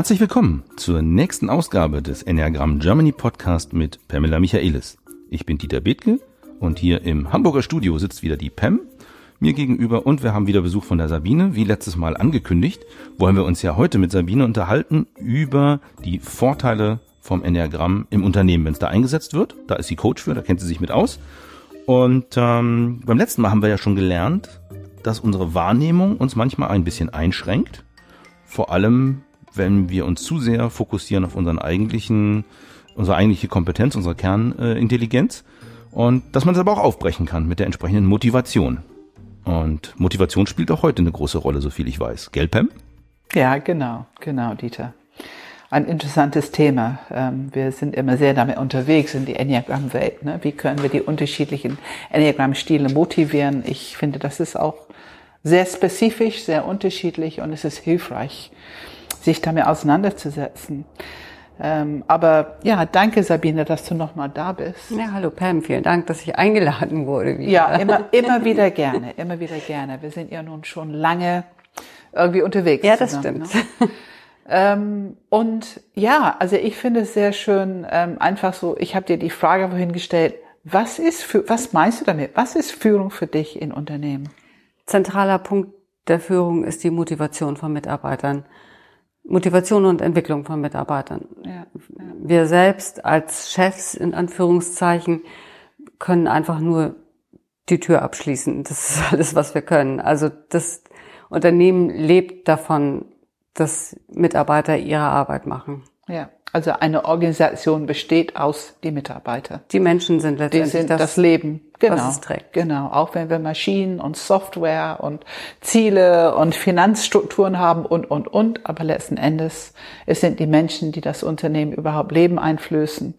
Herzlich willkommen zur nächsten Ausgabe des Enneagramm Germany Podcast mit Pamela Michaelis. Ich bin Dieter Bethke und hier im Hamburger Studio sitzt wieder die Pam mir gegenüber und wir haben wieder Besuch von der Sabine, wie letztes Mal angekündigt. Wollen wir uns ja heute mit Sabine unterhalten über die Vorteile vom Enneagramm im Unternehmen, wenn es da eingesetzt wird. Da ist sie Coach für, da kennt sie sich mit aus. Und ähm, beim letzten Mal haben wir ja schon gelernt, dass unsere Wahrnehmung uns manchmal ein bisschen einschränkt. Vor allem wenn wir uns zu sehr fokussieren auf unseren eigentlichen, unsere eigentliche Kompetenz, unsere Kernintelligenz. Und dass man es aber auch aufbrechen kann mit der entsprechenden Motivation. Und Motivation spielt auch heute eine große Rolle, so viel ich weiß. Gell, Pam? Ja, genau, genau, Dieter. Ein interessantes Thema. Ähm, wir sind immer sehr damit unterwegs in die Enneagramm-Welt. Ne? Wie können wir die unterschiedlichen Enneagramm-Stile motivieren? Ich finde, das ist auch sehr spezifisch, sehr unterschiedlich und es ist hilfreich, sich damit auseinanderzusetzen. Ähm, aber ja, danke Sabine, dass du nochmal da bist. Ja, hallo Pam, vielen Dank, dass ich eingeladen wurde. Wieder. Ja, immer, immer wieder gerne, immer wieder gerne. Wir sind ja nun schon lange irgendwie unterwegs. Ja, das zusammen, stimmt. Ne? ähm, und ja, also ich finde es sehr schön, ähm, einfach so, ich habe dir die Frage vorhin gestellt, was ist für, was meinst du damit? Was ist Führung für dich in Unternehmen? Zentraler Punkt der Führung ist die Motivation von Mitarbeitern. Motivation und Entwicklung von Mitarbeitern. Ja, ja. Wir selbst als Chefs in Anführungszeichen können einfach nur die Tür abschließen. Das ist alles, was wir können. Also das Unternehmen lebt davon, dass Mitarbeiter ihre Arbeit machen. Ja. Also eine Organisation besteht aus die Mitarbeiter. Die Menschen sind letztendlich die sind das, das Leben, genau, was es trägt. Genau, auch wenn wir Maschinen und Software und Ziele und Finanzstrukturen haben und und und, aber letzten Endes es sind die Menschen, die das Unternehmen überhaupt Leben einflößen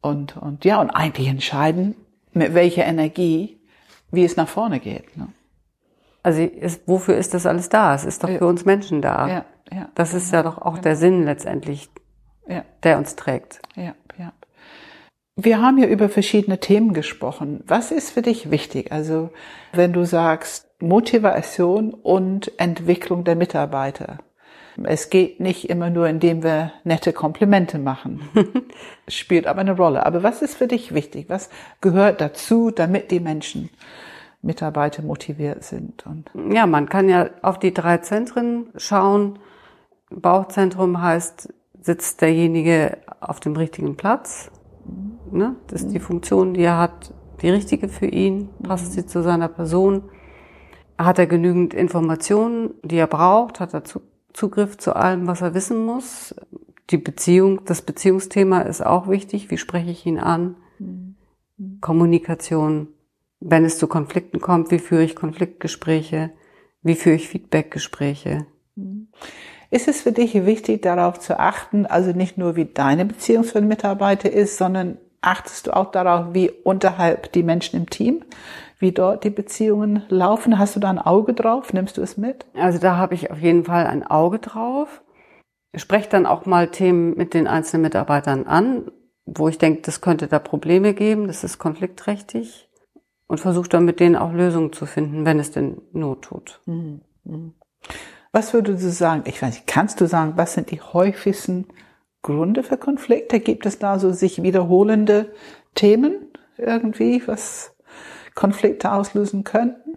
und und ja und eigentlich entscheiden mit welcher Energie wie es nach vorne geht. Ne? Also ist, wofür ist das alles da? Es ist doch für uns Menschen da. Ja, ja. Das ist ja doch auch genau. der Sinn letztendlich ja. der uns trägt. Ja, ja. Wir haben ja über verschiedene Themen gesprochen. Was ist für dich wichtig? Also, wenn du sagst Motivation und Entwicklung der Mitarbeiter. Es geht nicht immer nur, indem wir nette Komplimente machen. Spielt aber eine Rolle. Aber was ist für dich wichtig? Was gehört dazu, damit die Menschen Mitarbeiter motiviert sind? Und ja, man kann ja auf die drei Zentren schauen. Bauchzentrum heißt sitzt derjenige auf dem richtigen Platz. Ne? Das ist die Funktion, die er hat, die richtige für ihn, passt sie zu seiner Person. Hat er genügend Informationen, die er braucht? Hat er Zugriff zu allem, was er wissen muss? Die Beziehung, das Beziehungsthema ist auch wichtig. Wie spreche ich ihn an? Kommunikation. Wenn es zu Konflikten kommt, wie führe ich Konfliktgespräche? Wie führe ich Feedbackgespräche? Ist es für dich wichtig, darauf zu achten, also nicht nur wie deine Beziehung für den Mitarbeiter ist, sondern achtest du auch darauf, wie unterhalb die Menschen im Team, wie dort die Beziehungen laufen? Hast du da ein Auge drauf? Nimmst du es mit? Also da habe ich auf jeden Fall ein Auge drauf. Ich spreche dann auch mal Themen mit den einzelnen Mitarbeitern an, wo ich denke, das könnte da Probleme geben, das ist konfliktträchtig und versuche dann mit denen auch Lösungen zu finden, wenn es denn Not tut. Mhm. mhm. Was würdest du sagen? Ich weiß nicht, kannst du sagen, was sind die häufigsten Gründe für Konflikte? Gibt es da so sich wiederholende Themen irgendwie, was Konflikte auslösen könnten?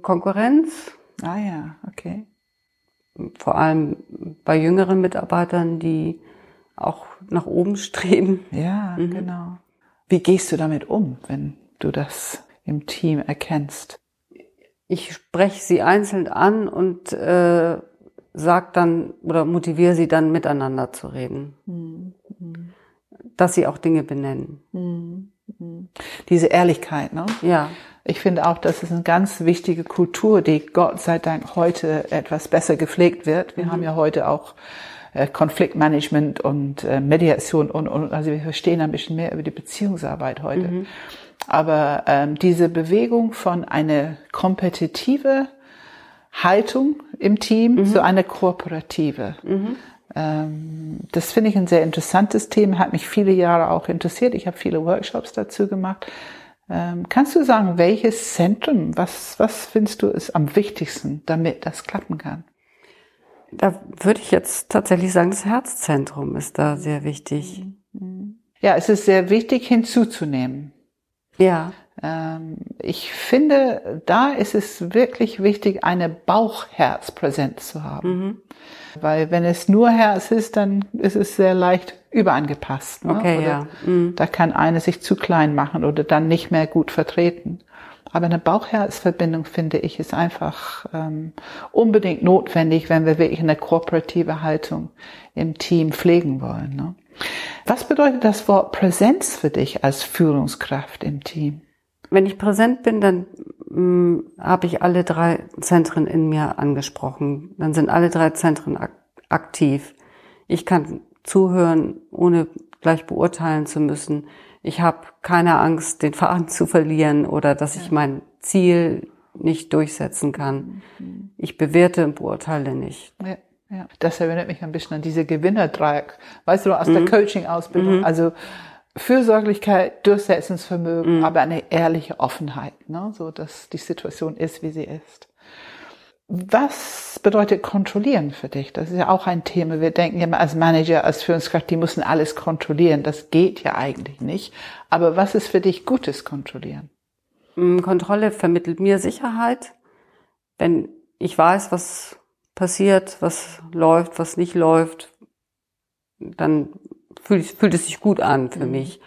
Konkurrenz. Ah ja, okay. Vor allem bei jüngeren Mitarbeitern, die auch nach oben streben. Ja, mhm. genau. Wie gehst du damit um, wenn du das im Team erkennst? Ich spreche sie einzeln an und äh, sag dann oder motiviere sie dann miteinander zu reden. Mhm. Dass sie auch Dinge benennen. Mhm. Diese Ehrlichkeit, ne? Ja. Ich finde auch, das ist eine ganz wichtige Kultur, die Gott sei Dank heute etwas besser gepflegt wird. Wir mhm. haben ja heute auch äh, Konfliktmanagement und äh, Mediation und, und also wir verstehen ein bisschen mehr über die Beziehungsarbeit heute. Mhm. Aber ähm, diese Bewegung von einer kompetitive Haltung im Team mhm. zu einer kooperative. Mhm. Ähm, das finde ich ein sehr interessantes Thema, hat mich viele Jahre auch interessiert. Ich habe viele Workshops dazu gemacht. Ähm, kannst du sagen, welches Zentrum, was, was findest du ist am wichtigsten, damit das klappen kann? Da würde ich jetzt tatsächlich sagen, das Herzzentrum ist da sehr wichtig. Ja, es ist sehr wichtig hinzuzunehmen. Ja. Ähm, ich finde, da ist es wirklich wichtig, eine Bauchherzpräsenz zu haben. Weil wenn es nur Herz ist, dann ist es sehr leicht überangepasst. Ne? Okay, oder ja. Mhm. Da kann eine sich zu klein machen oder dann nicht mehr gut vertreten. Aber eine Bauchherzverbindung, finde ich, ist einfach ähm, unbedingt notwendig, wenn wir wirklich eine kooperative Haltung im Team pflegen wollen. Ne? Was bedeutet das Wort Präsenz für dich als Führungskraft im Team? Wenn ich präsent bin, dann mh, habe ich alle drei Zentren in mir angesprochen. Dann sind alle drei Zentren ak aktiv. Ich kann zuhören, ohne gleich beurteilen zu müssen. Ich habe keine Angst, den Faden zu verlieren oder dass ich mein Ziel nicht durchsetzen kann. Ich bewerte und beurteile nicht. Ja, ja. Das erinnert mich ein bisschen an diese Gewinnerdreieck. Weißt du, aus der Coaching-Ausbildung. Also Fürsorglichkeit, Durchsetzungsvermögen, aber eine ehrliche Offenheit, ne? so dass die Situation ist, wie sie ist. Was bedeutet kontrollieren für dich? Das ist ja auch ein Thema. Wir denken ja immer als Manager, als Führungskraft, die müssen alles kontrollieren. Das geht ja eigentlich nicht. Aber was ist für dich gutes Kontrollieren? Mm, Kontrolle vermittelt mir Sicherheit. Wenn ich weiß, was passiert, was läuft, was nicht läuft, dann fühlt, fühlt es sich gut an für mich.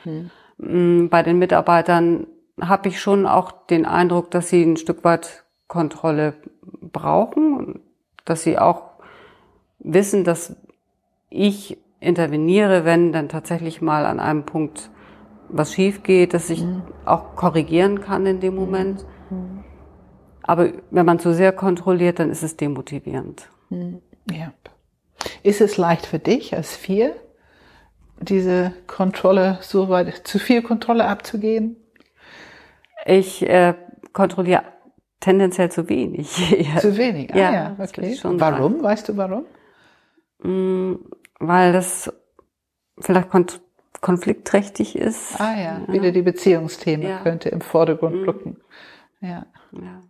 Mm, Bei den Mitarbeitern habe ich schon auch den Eindruck, dass sie ein Stück weit Kontrolle brauchen, und dass sie auch wissen, dass ich interveniere, wenn dann tatsächlich mal an einem Punkt was schief geht, dass ich auch korrigieren kann in dem Moment. Aber wenn man zu sehr kontrolliert, dann ist es demotivierend. Ja. Ist es leicht für dich als vier, diese Kontrolle so weit, zu viel Kontrolle abzugeben? Ich äh, kontrolliere tendenziell zu wenig. Ja. Zu wenig. Ah, Ja, ja, okay. warum? Weißt du warum? Mm, Weil das vielleicht konfliktträchtig ist. Ah ja, wieder die Beziehungsthemen Ja. könnte im Vordergrund rücken. Ja. Ja.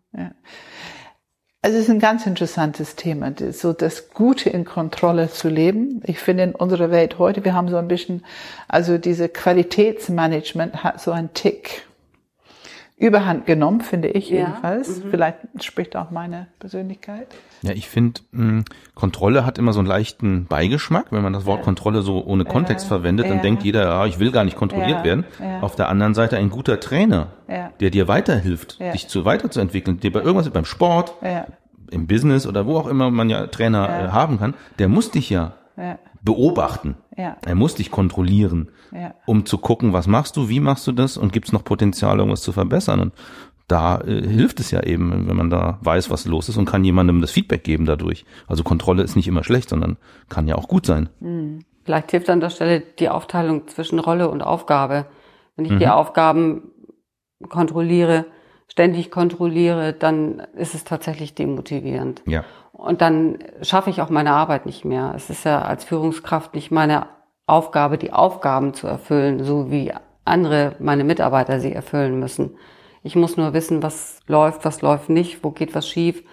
Also es ist ein ganz interessantes Thema, so das Gute in Kontrolle zu leben. Ich finde in unserer Welt heute, wir haben so ein bisschen, also diese Qualitätsmanagement hat so einen Tick Überhand genommen, finde ich Ja, jedenfalls. Vielleicht spricht auch meine Persönlichkeit. Ja, ich finde, Kontrolle hat immer so einen leichten Beigeschmack. Wenn man das Wort Kontrolle so ohne Kontext verwendet, dann ja. denkt jeder, ja, ich will gar nicht kontrolliert Ja, werden. ja. Auf der anderen Seite ein guter Trainer, Ja. der dir weiterhilft, Ja. dich zu weiterzuentwickeln, dir bei irgendwas beim Sport, Ja, im Business oder wo auch immer man ja Trainer äh, haben kann, der muss dich ja ja, beobachten. Ja. Er muss dich kontrollieren, Ja. um zu gucken, was machst du, wie machst du das und gibt es noch Potenzial, irgendwas zu verbessern. Und da äh, hilft es ja eben, wenn man da weiß, was los ist und kann jemandem das Feedback geben dadurch. Also Kontrolle ist nicht immer schlecht, sondern kann ja auch gut sein. Vielleicht hilft an der Stelle die Aufteilung zwischen Rolle und Aufgabe. Wenn ich die Aufgaben kontrolliere, ständig kontrolliere, dann ist es tatsächlich demotivierend. Ja. Und dann schaffe ich auch meine Arbeit nicht mehr. Es ist ja als Führungskraft nicht meine Aufgabe, die Aufgaben zu erfüllen, so wie andere, meine Mitarbeiter sie erfüllen müssen. Ich muss nur wissen, was läuft, was läuft nicht, wo geht was schief,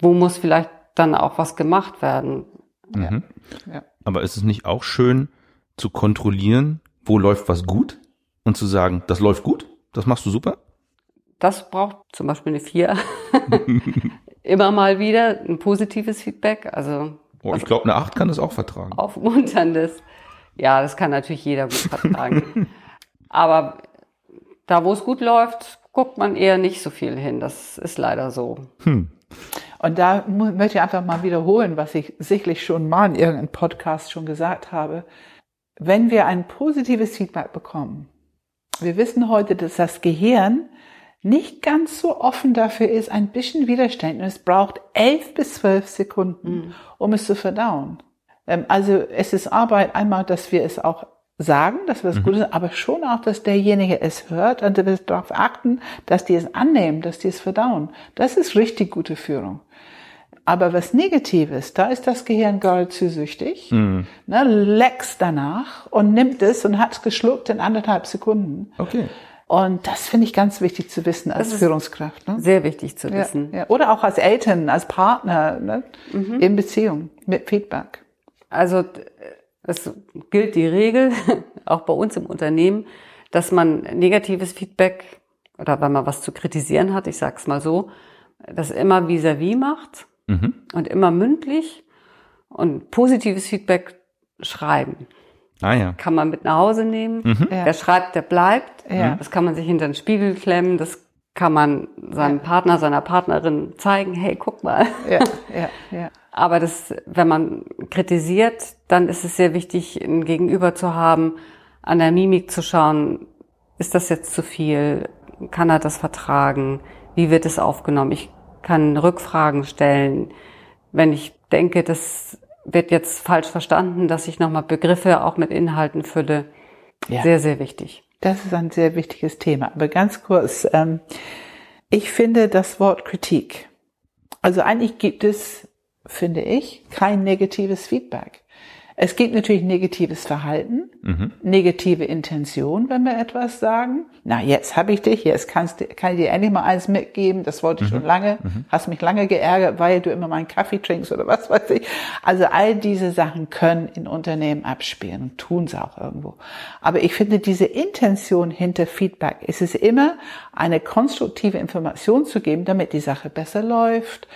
wo muss vielleicht dann auch was gemacht werden. Mhm. ja. Aber ist es nicht auch schön zu kontrollieren, wo läuft was gut und zu sagen, das läuft gut, das machst du super? Das braucht zum Beispiel eine Vier. Immer mal wieder ein positives Feedback, also Oh, ich glaube, eine Acht kann das auch vertragen. aufmunterndes. Ja, das kann natürlich jeder gut vertragen. Aber da, wo es gut läuft, guckt man eher nicht so viel hin. Das ist leider so. Und da möchte ich einfach mal wiederholen, was ich sicherlich schon mal in irgendeinem Podcast schon gesagt habe. Wenn wir ein positives Feedback bekommen, wir wissen heute, dass das Gehirn nicht ganz so offen dafür ist, ein bisschen Widerstand. Und es braucht elf bis zwölf Sekunden, um es zu verdauen. Ähm, Also es ist Arbeit einmal, dass wir es auch sagen, dass wir es gut sind, aber schon auch, dass derjenige es hört und wir darauf achten, dass die es annehmen, dass die es verdauen. Das ist richtig gute Führung. Aber was Negatives, da ist das Gehirn geradezu süchtig, ne, lecks danach und nimmt es und hat es geschluckt in anderthalb Sekunden. Okay. Und das finde ich ganz wichtig zu wissen als Führungskraft. Ne? Sehr wichtig zu Ja, wissen. ja. Oder auch als Eltern, als Partner ne? in Beziehung mit Feedback. Also es gilt die Regel, auch bei uns im Unternehmen, dass man negatives Feedback oder wenn man was zu kritisieren hat, ich sag's mal so, das immer vis-à-vis macht Mhm. und immer mündlich und positives Feedback schreiben. Ah ja. Kann man mit nach Hause nehmen. Ja. Wer schreibt, der bleibt. Ja. Das kann man sich hinter den Spiegel klemmen. Das kann man seinem Partner, seiner Partnerin zeigen. Hey, guck mal. Ja, ja, ja. Aber das, wenn man kritisiert, dann ist es sehr wichtig, ein Gegenüber zu haben, an der Mimik zu schauen, ist das jetzt zu viel? Kann er das vertragen? Wie wird es aufgenommen? Ich kann Rückfragen stellen. Wenn ich denke, das wird jetzt falsch verstanden, dass ich nochmal Begriffe auch mit Inhalten fülle. Ja. Sehr, sehr wichtig. Das ist ein sehr wichtiges Thema. Aber ganz kurz, ähm, ich finde das Wort Kritik. Also eigentlich gibt es, finde ich, kein negatives Feedback. Es gibt natürlich negatives Verhalten, negative Intention, wenn wir etwas sagen. Na, jetzt habe ich dich, jetzt kannst, kann ich dir endlich mal eins mitgeben, das wollte ich schon lange, hast mich lange geärgert, weil du immer meinen Kaffee trinkst oder was weiß ich. Also all diese Sachen können in Unternehmen abspielen und tun sie auch irgendwo. Aber ich finde diese Intention hinter Feedback, ist es immer eine konstruktive Information zu geben, damit die Sache besser läuft,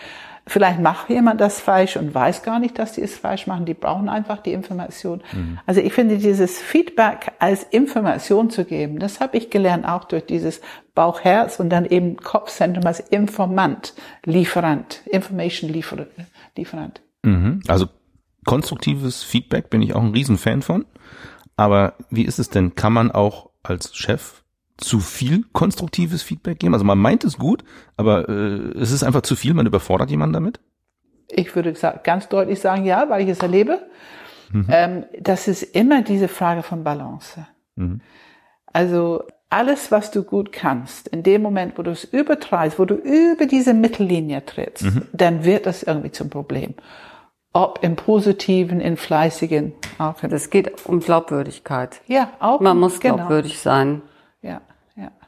Vielleicht macht jemand das falsch und weiß gar nicht, dass die es falsch machen. Die brauchen einfach die Information. Also ich finde, dieses Feedback als Information zu geben, das habe ich gelernt auch durch dieses Bauch-Herz und dann eben Kopfzentrum als Informant, Lieferant, Information Liefer Lieferant. Mhm. Also konstruktives Feedback bin ich auch ein Riesenfan von. Aber wie ist es denn? Kann man auch als Chef zu viel konstruktives Feedback geben? Also man meint es gut, aber äh, es ist einfach zu viel, man überfordert jemanden damit? Ich würde ganz deutlich sagen, ja, weil ich es erlebe. Ähm, das ist immer diese Frage von Balance. Mhm. Also alles, was du gut kannst, in dem Moment, wo du es übertreibst, wo du über diese Mittellinie trittst, dann wird das irgendwie zum Problem. Ob im Positiven, im Fleißigen, auch Es geht um Glaubwürdigkeit. ja, auch. Man muss genau. glaubwürdig sein.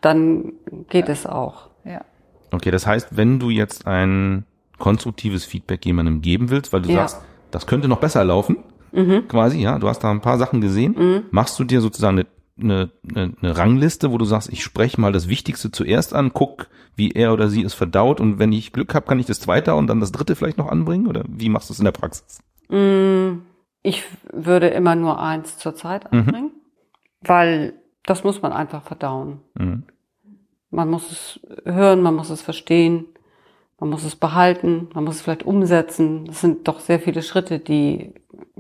Ja, ja, Dann geht es auch. ja. Okay, das heißt, wenn du jetzt ein konstruktives Feedback jemandem geben willst, weil du Ja. sagst, das könnte noch besser laufen, quasi, ja, du hast da ein paar Sachen gesehen, machst du dir sozusagen eine, eine, eine, eine Rangliste, wo du sagst, ich spreche mal das Wichtigste zuerst an, guck, wie er oder sie es verdaut und wenn ich Glück habe, kann ich das zweite und dann das dritte vielleicht noch anbringen oder wie machst du es in der Praxis? Ich würde immer nur eins zur Zeit anbringen, weil das muss man einfach verdauen. Mhm. Man muss es hören, man muss es verstehen, man muss es behalten, man muss es vielleicht umsetzen. Das sind doch sehr viele Schritte, die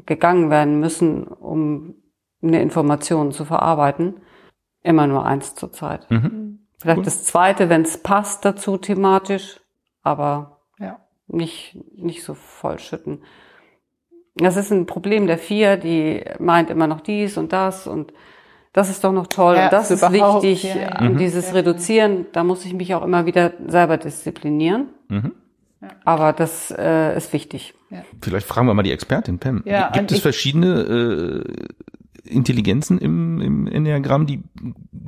gegangen werden müssen, um eine Information zu verarbeiten. Immer nur eins zur Zeit. Mhm. Vielleicht Cool. das zweite, wenn es passt dazu thematisch, aber ja. nicht, nicht so vollschütten. Das ist ein Problem der vier, die meint immer noch dies und das und das ist doch noch toll Ja, und das ist wichtig. ja, ja. Und dieses Reduzieren, da muss ich mich auch immer wieder selber disziplinieren. Mhm. Aber das äh, ist wichtig. Vielleicht fragen wir mal die Expertin Pam. Ja, Gibt es ich- verschiedene äh, Intelligenzen im, im Enneagramm, die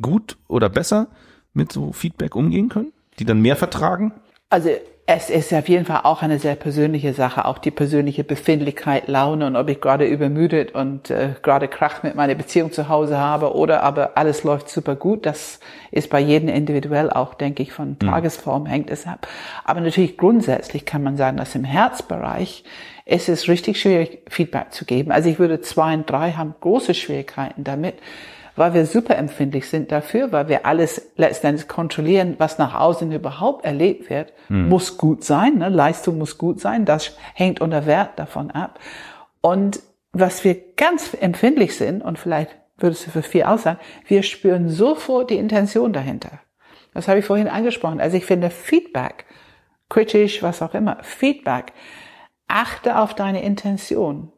gut oder besser mit so Feedback umgehen können? Die dann mehr vertragen? Also es ist auf jeden Fall auch eine sehr persönliche Sache, auch die persönliche Befindlichkeit, Laune und ob ich gerade übermüdet und äh, gerade Krach mit meiner Beziehung zu Hause habe oder aber alles läuft super gut. Das ist bei jedem individuell auch, denke ich, von Tagesform hängt es ab. Aber natürlich grundsätzlich kann man sagen, dass im Herzbereich ist es richtig schwierig, Feedback zu geben. Also ich würde zwei und drei haben große Schwierigkeiten damit weil wir super empfindlich sind dafür, weil wir alles letztendlich kontrollieren, was nach außen überhaupt erlebt wird, muss gut sein, ne? Leistung muss gut sein, das hängt unter Wert davon ab. Und was wir ganz empfindlich sind, und vielleicht würdest du für vier aussagen, wir spüren sofort die Intention dahinter. Das habe ich vorhin angesprochen. Also ich finde Feedback, kritisch, was auch immer, Feedback, achte auf deine Intention.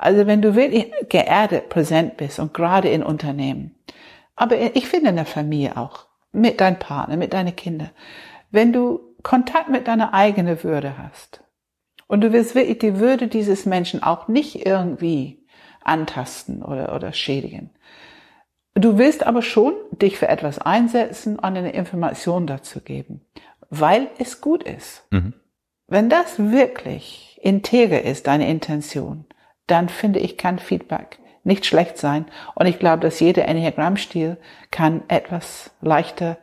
Also wenn du wirklich geerdet präsent bist und gerade in Unternehmen, aber ich finde in der Familie auch, mit deinem Partner, mit deinen Kindern, wenn du Kontakt mit deiner eigenen Würde hast und du willst wirklich die Würde dieses Menschen auch nicht irgendwie antasten oder, oder schädigen Du willst aber schon dich für etwas einsetzen und eine Information dazu geben, weil es gut ist. Mhm. Wenn das wirklich integer ist, deine Intention, dann finde ich, kann Feedback nicht schlecht sein. Und ich glaube, dass jeder Enneagramm-Stil kann etwas leichter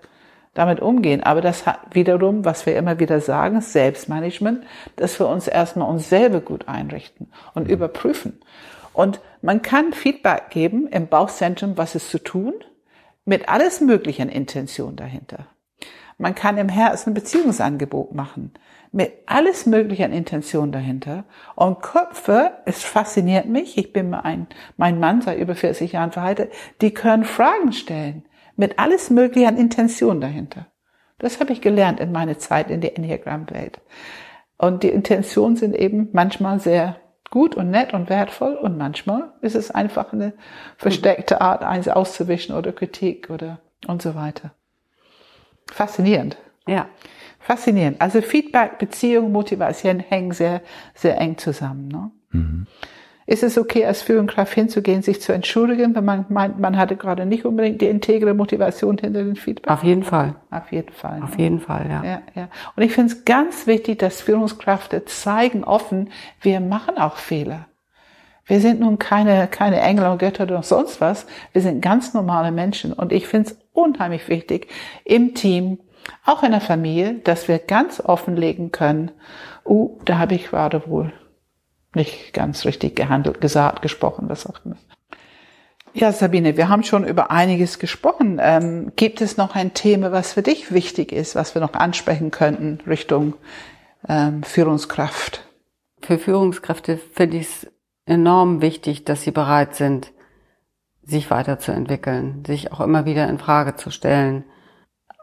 damit umgehen. Aber das hat wiederum, was wir immer wieder sagen, Selbstmanagement, dass wir uns erstmal uns selber gut einrichten und mhm. überprüfen. Und man kann Feedback geben im Bauchzentrum, was ist zu tun, mit alles möglichen Intention dahinter. Man kann im Herzen ein Beziehungsangebot machen, mit alles möglichen Intention dahinter. Und Köpfe, es fasziniert mich, ich bin ein, mein Mann seit über 40 Jahren verheiratet, die können Fragen stellen, mit alles möglichen Intention dahinter. Das habe ich gelernt in meiner Zeit in der Enneagram-Welt. Und die Intentionen sind eben manchmal sehr gut und nett und wertvoll und manchmal ist es einfach eine versteckte Art, eins auszuwischen oder Kritik oder und so weiter. Faszinierend. Ja. Faszinierend. Also Feedback, Beziehung, Motivation hängen sehr, sehr eng zusammen. Ne? Mhm. Ist es okay, als Führungskraft hinzugehen, sich zu entschuldigen, wenn man meint, man hatte gerade nicht unbedingt die integre Motivation hinter dem Feedback? Auf jeden Fall. Auf jeden Fall. Auf ne? jeden Fall, ja. ja, ja. Und ich finde es ganz wichtig, dass Führungskräfte zeigen offen, wir machen auch Fehler. Wir sind nun keine, keine Engel und Götter oder sonst was. Wir sind ganz normale Menschen. Und ich finde es unheimlich wichtig im Team, auch in der Familie, dass wir ganz offenlegen können, uh, da habe ich gerade wohl nicht ganz richtig gehandelt, gesagt, gesprochen, was auch immer. Ja, Sabine, wir haben schon über einiges gesprochen. Ähm, gibt es noch ein Thema, was für dich wichtig ist, was wir noch ansprechen könnten Richtung ähm, Führungskraft? Für Führungskräfte finde ich es enorm wichtig, dass sie bereit sind, sich weiterzuentwickeln, sich auch immer wieder in Frage zu stellen,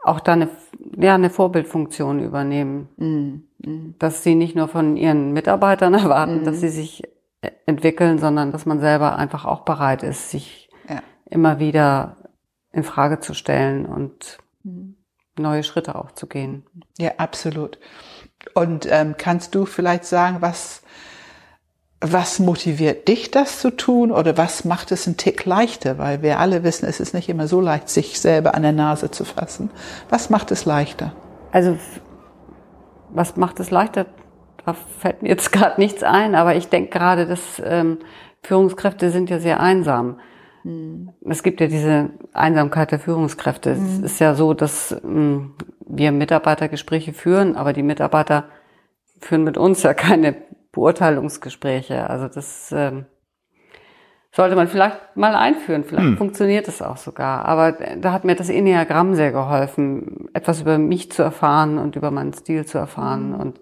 auch da eine, ja, eine Vorbildfunktion übernehmen. Mhm. Dass sie nicht nur von ihren Mitarbeitern erwarten, mhm. dass sie sich entwickeln, sondern dass man selber einfach auch bereit ist, sich ja. immer wieder in Frage zu stellen und mhm. neue Schritte auch zu gehen. Ja, absolut. Und ähm, kannst du vielleicht sagen, was was motiviert dich, das zu tun? Oder was macht es einen Tick leichter? Weil wir alle wissen, es ist nicht immer so leicht, sich selber an der Nase zu fassen. Was macht es leichter? Also, was macht es leichter? Da fällt mir jetzt gerade nichts ein, aber ich denke gerade, dass ähm, Führungskräfte sind ja sehr einsam. Mhm. Es gibt ja diese Einsamkeit der Führungskräfte. Mhm. Es ist ja so, dass ähm, wir Mitarbeitergespräche führen, aber die Mitarbeiter führen mit uns ja keine Beurteilungsgespräche. Also das ähm, sollte man vielleicht mal einführen. Vielleicht hm. funktioniert es auch sogar. Aber da hat mir das Enneagramm sehr geholfen, etwas über mich zu erfahren und über meinen Stil zu erfahren hm. und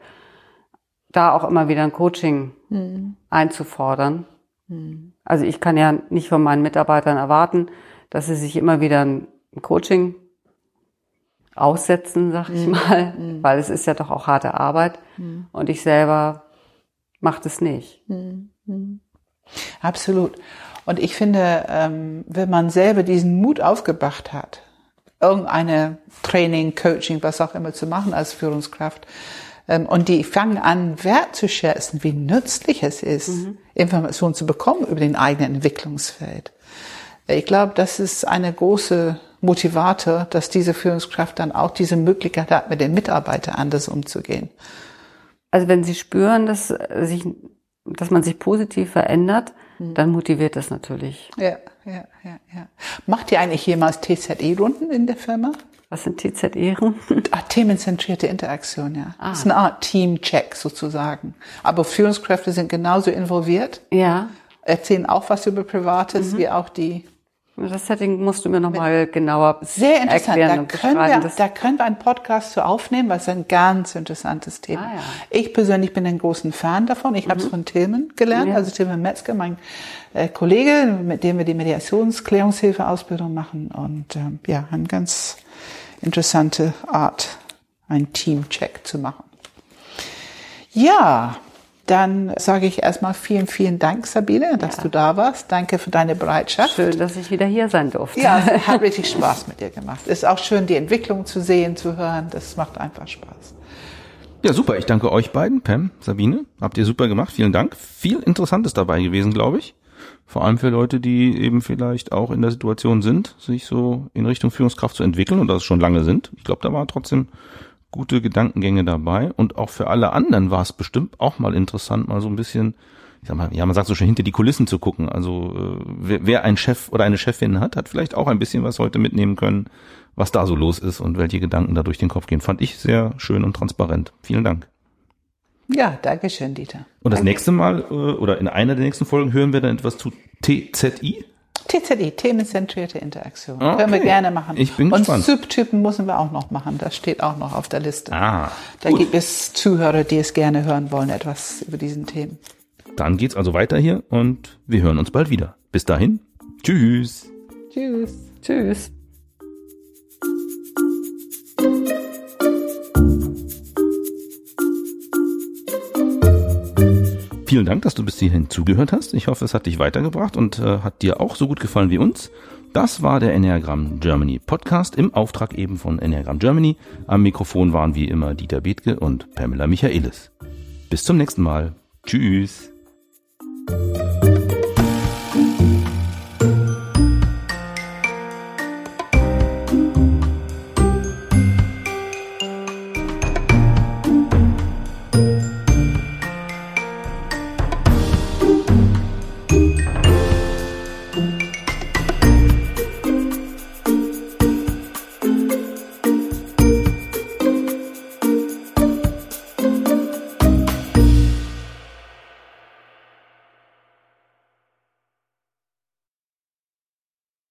da auch immer wieder ein Coaching hm. einzufordern. Hm. Also ich kann ja nicht von meinen Mitarbeitern erwarten, dass sie sich immer wieder ein Coaching aussetzen, sag ich hm. mal, hm. weil es ist ja doch auch harte Arbeit. Und ich selber macht es nicht. Mhm. Absolut. Und ich finde, ähm, wenn man selber diesen Mut aufgebracht hat, irgendeine Training, Coaching, was auch immer zu machen als Führungskraft, ähm, und die fangen an, wertzuschätzen, wie nützlich es ist, mhm. Informationen zu bekommen über den eigenen Entwicklungsfeld. Ich glaube, das ist eine große Motivator, dass diese Führungskraft dann auch diese Möglichkeit hat, mit den Mitarbeitern anders umzugehen. Also wenn sie spüren, dass sich, dass man sich positiv verändert, mhm. dann motiviert das natürlich. Ja, ja, ja, ja. Macht ihr eigentlich jemals TZE-Runden in der Firma? Was sind TZE-Runden? Ah, themenzentrierte Interaktion, ja. Ah. Das ist eine Art Team-Check sozusagen. Aber Führungskräfte sind genauso involviert. Ja. Erzählen auch was über Privates, mhm. wie auch die das Setting musst du mir nochmal genauer Sehr interessant. erklären da können, wir, da können wir einen Podcast zu aufnehmen, weil es ein ganz interessantes Thema. Ah, ja. Ich persönlich bin ein großer Fan davon. Ich mhm. habe es von Tilman gelernt, ja. also Tilman Metzger, mein äh, Kollege, mit dem wir die Mediationsklärungshilfe-Ausbildung machen. Und ähm, ja, eine ganz interessante Art, einen Team-Check zu machen. Ja, dann sage ich erstmal vielen, vielen Dank, Sabine, dass ja. du da warst. Danke für deine Bereitschaft. Schön, dass ich wieder hier sein durfte. Ja, hat richtig Spaß mit dir gemacht. Ist auch schön, die Entwicklung zu sehen, zu hören. Das macht einfach Spaß. Ja, super. Ich danke euch beiden, Pam, Sabine. Habt ihr super gemacht. Vielen Dank. Viel Interessantes dabei gewesen, glaube ich. Vor allem für Leute, die eben vielleicht auch in der Situation sind, sich so in Richtung Führungskraft zu entwickeln und das schon lange sind. Ich glaube, da war trotzdem gute Gedankengänge dabei. Und auch für alle anderen war es bestimmt auch mal interessant, mal so ein bisschen, ich sag mal, ja, man sagt so schon hinter die Kulissen zu gucken. Also äh, wer, wer ein Chef oder eine Chefin hat, hat vielleicht auch ein bisschen was heute mitnehmen können, was da so los ist und welche Gedanken da durch den Kopf gehen. Fand ich sehr schön und transparent. Vielen Dank. Ja, danke schön, Dieter. Und das danke. nächste Mal äh, oder in einer der nächsten Folgen hören wir dann etwas zu TZI. TZI, themenzentrierte Interaktion. Okay. Können wir gerne machen. Ich bin Und gespannt. Subtypen müssen wir auch noch machen. Das steht auch noch auf der Liste. Ah, da gut. gibt es Zuhörer, die es gerne hören wollen, etwas über diesen Themen. Dann geht's also weiter hier und wir hören uns bald wieder. Bis dahin. Tschüss. Tschüss. Tschüss. Vielen Dank, dass du bis hierhin zugehört hast. Ich hoffe, es hat dich weitergebracht und äh, hat dir auch so gut gefallen wie uns. Das war der Enneagram Germany Podcast im Auftrag eben von Enneagram Germany. Am Mikrofon waren wie immer Dieter Bethke und Pamela Michaelis. Bis zum nächsten Mal. Tschüss.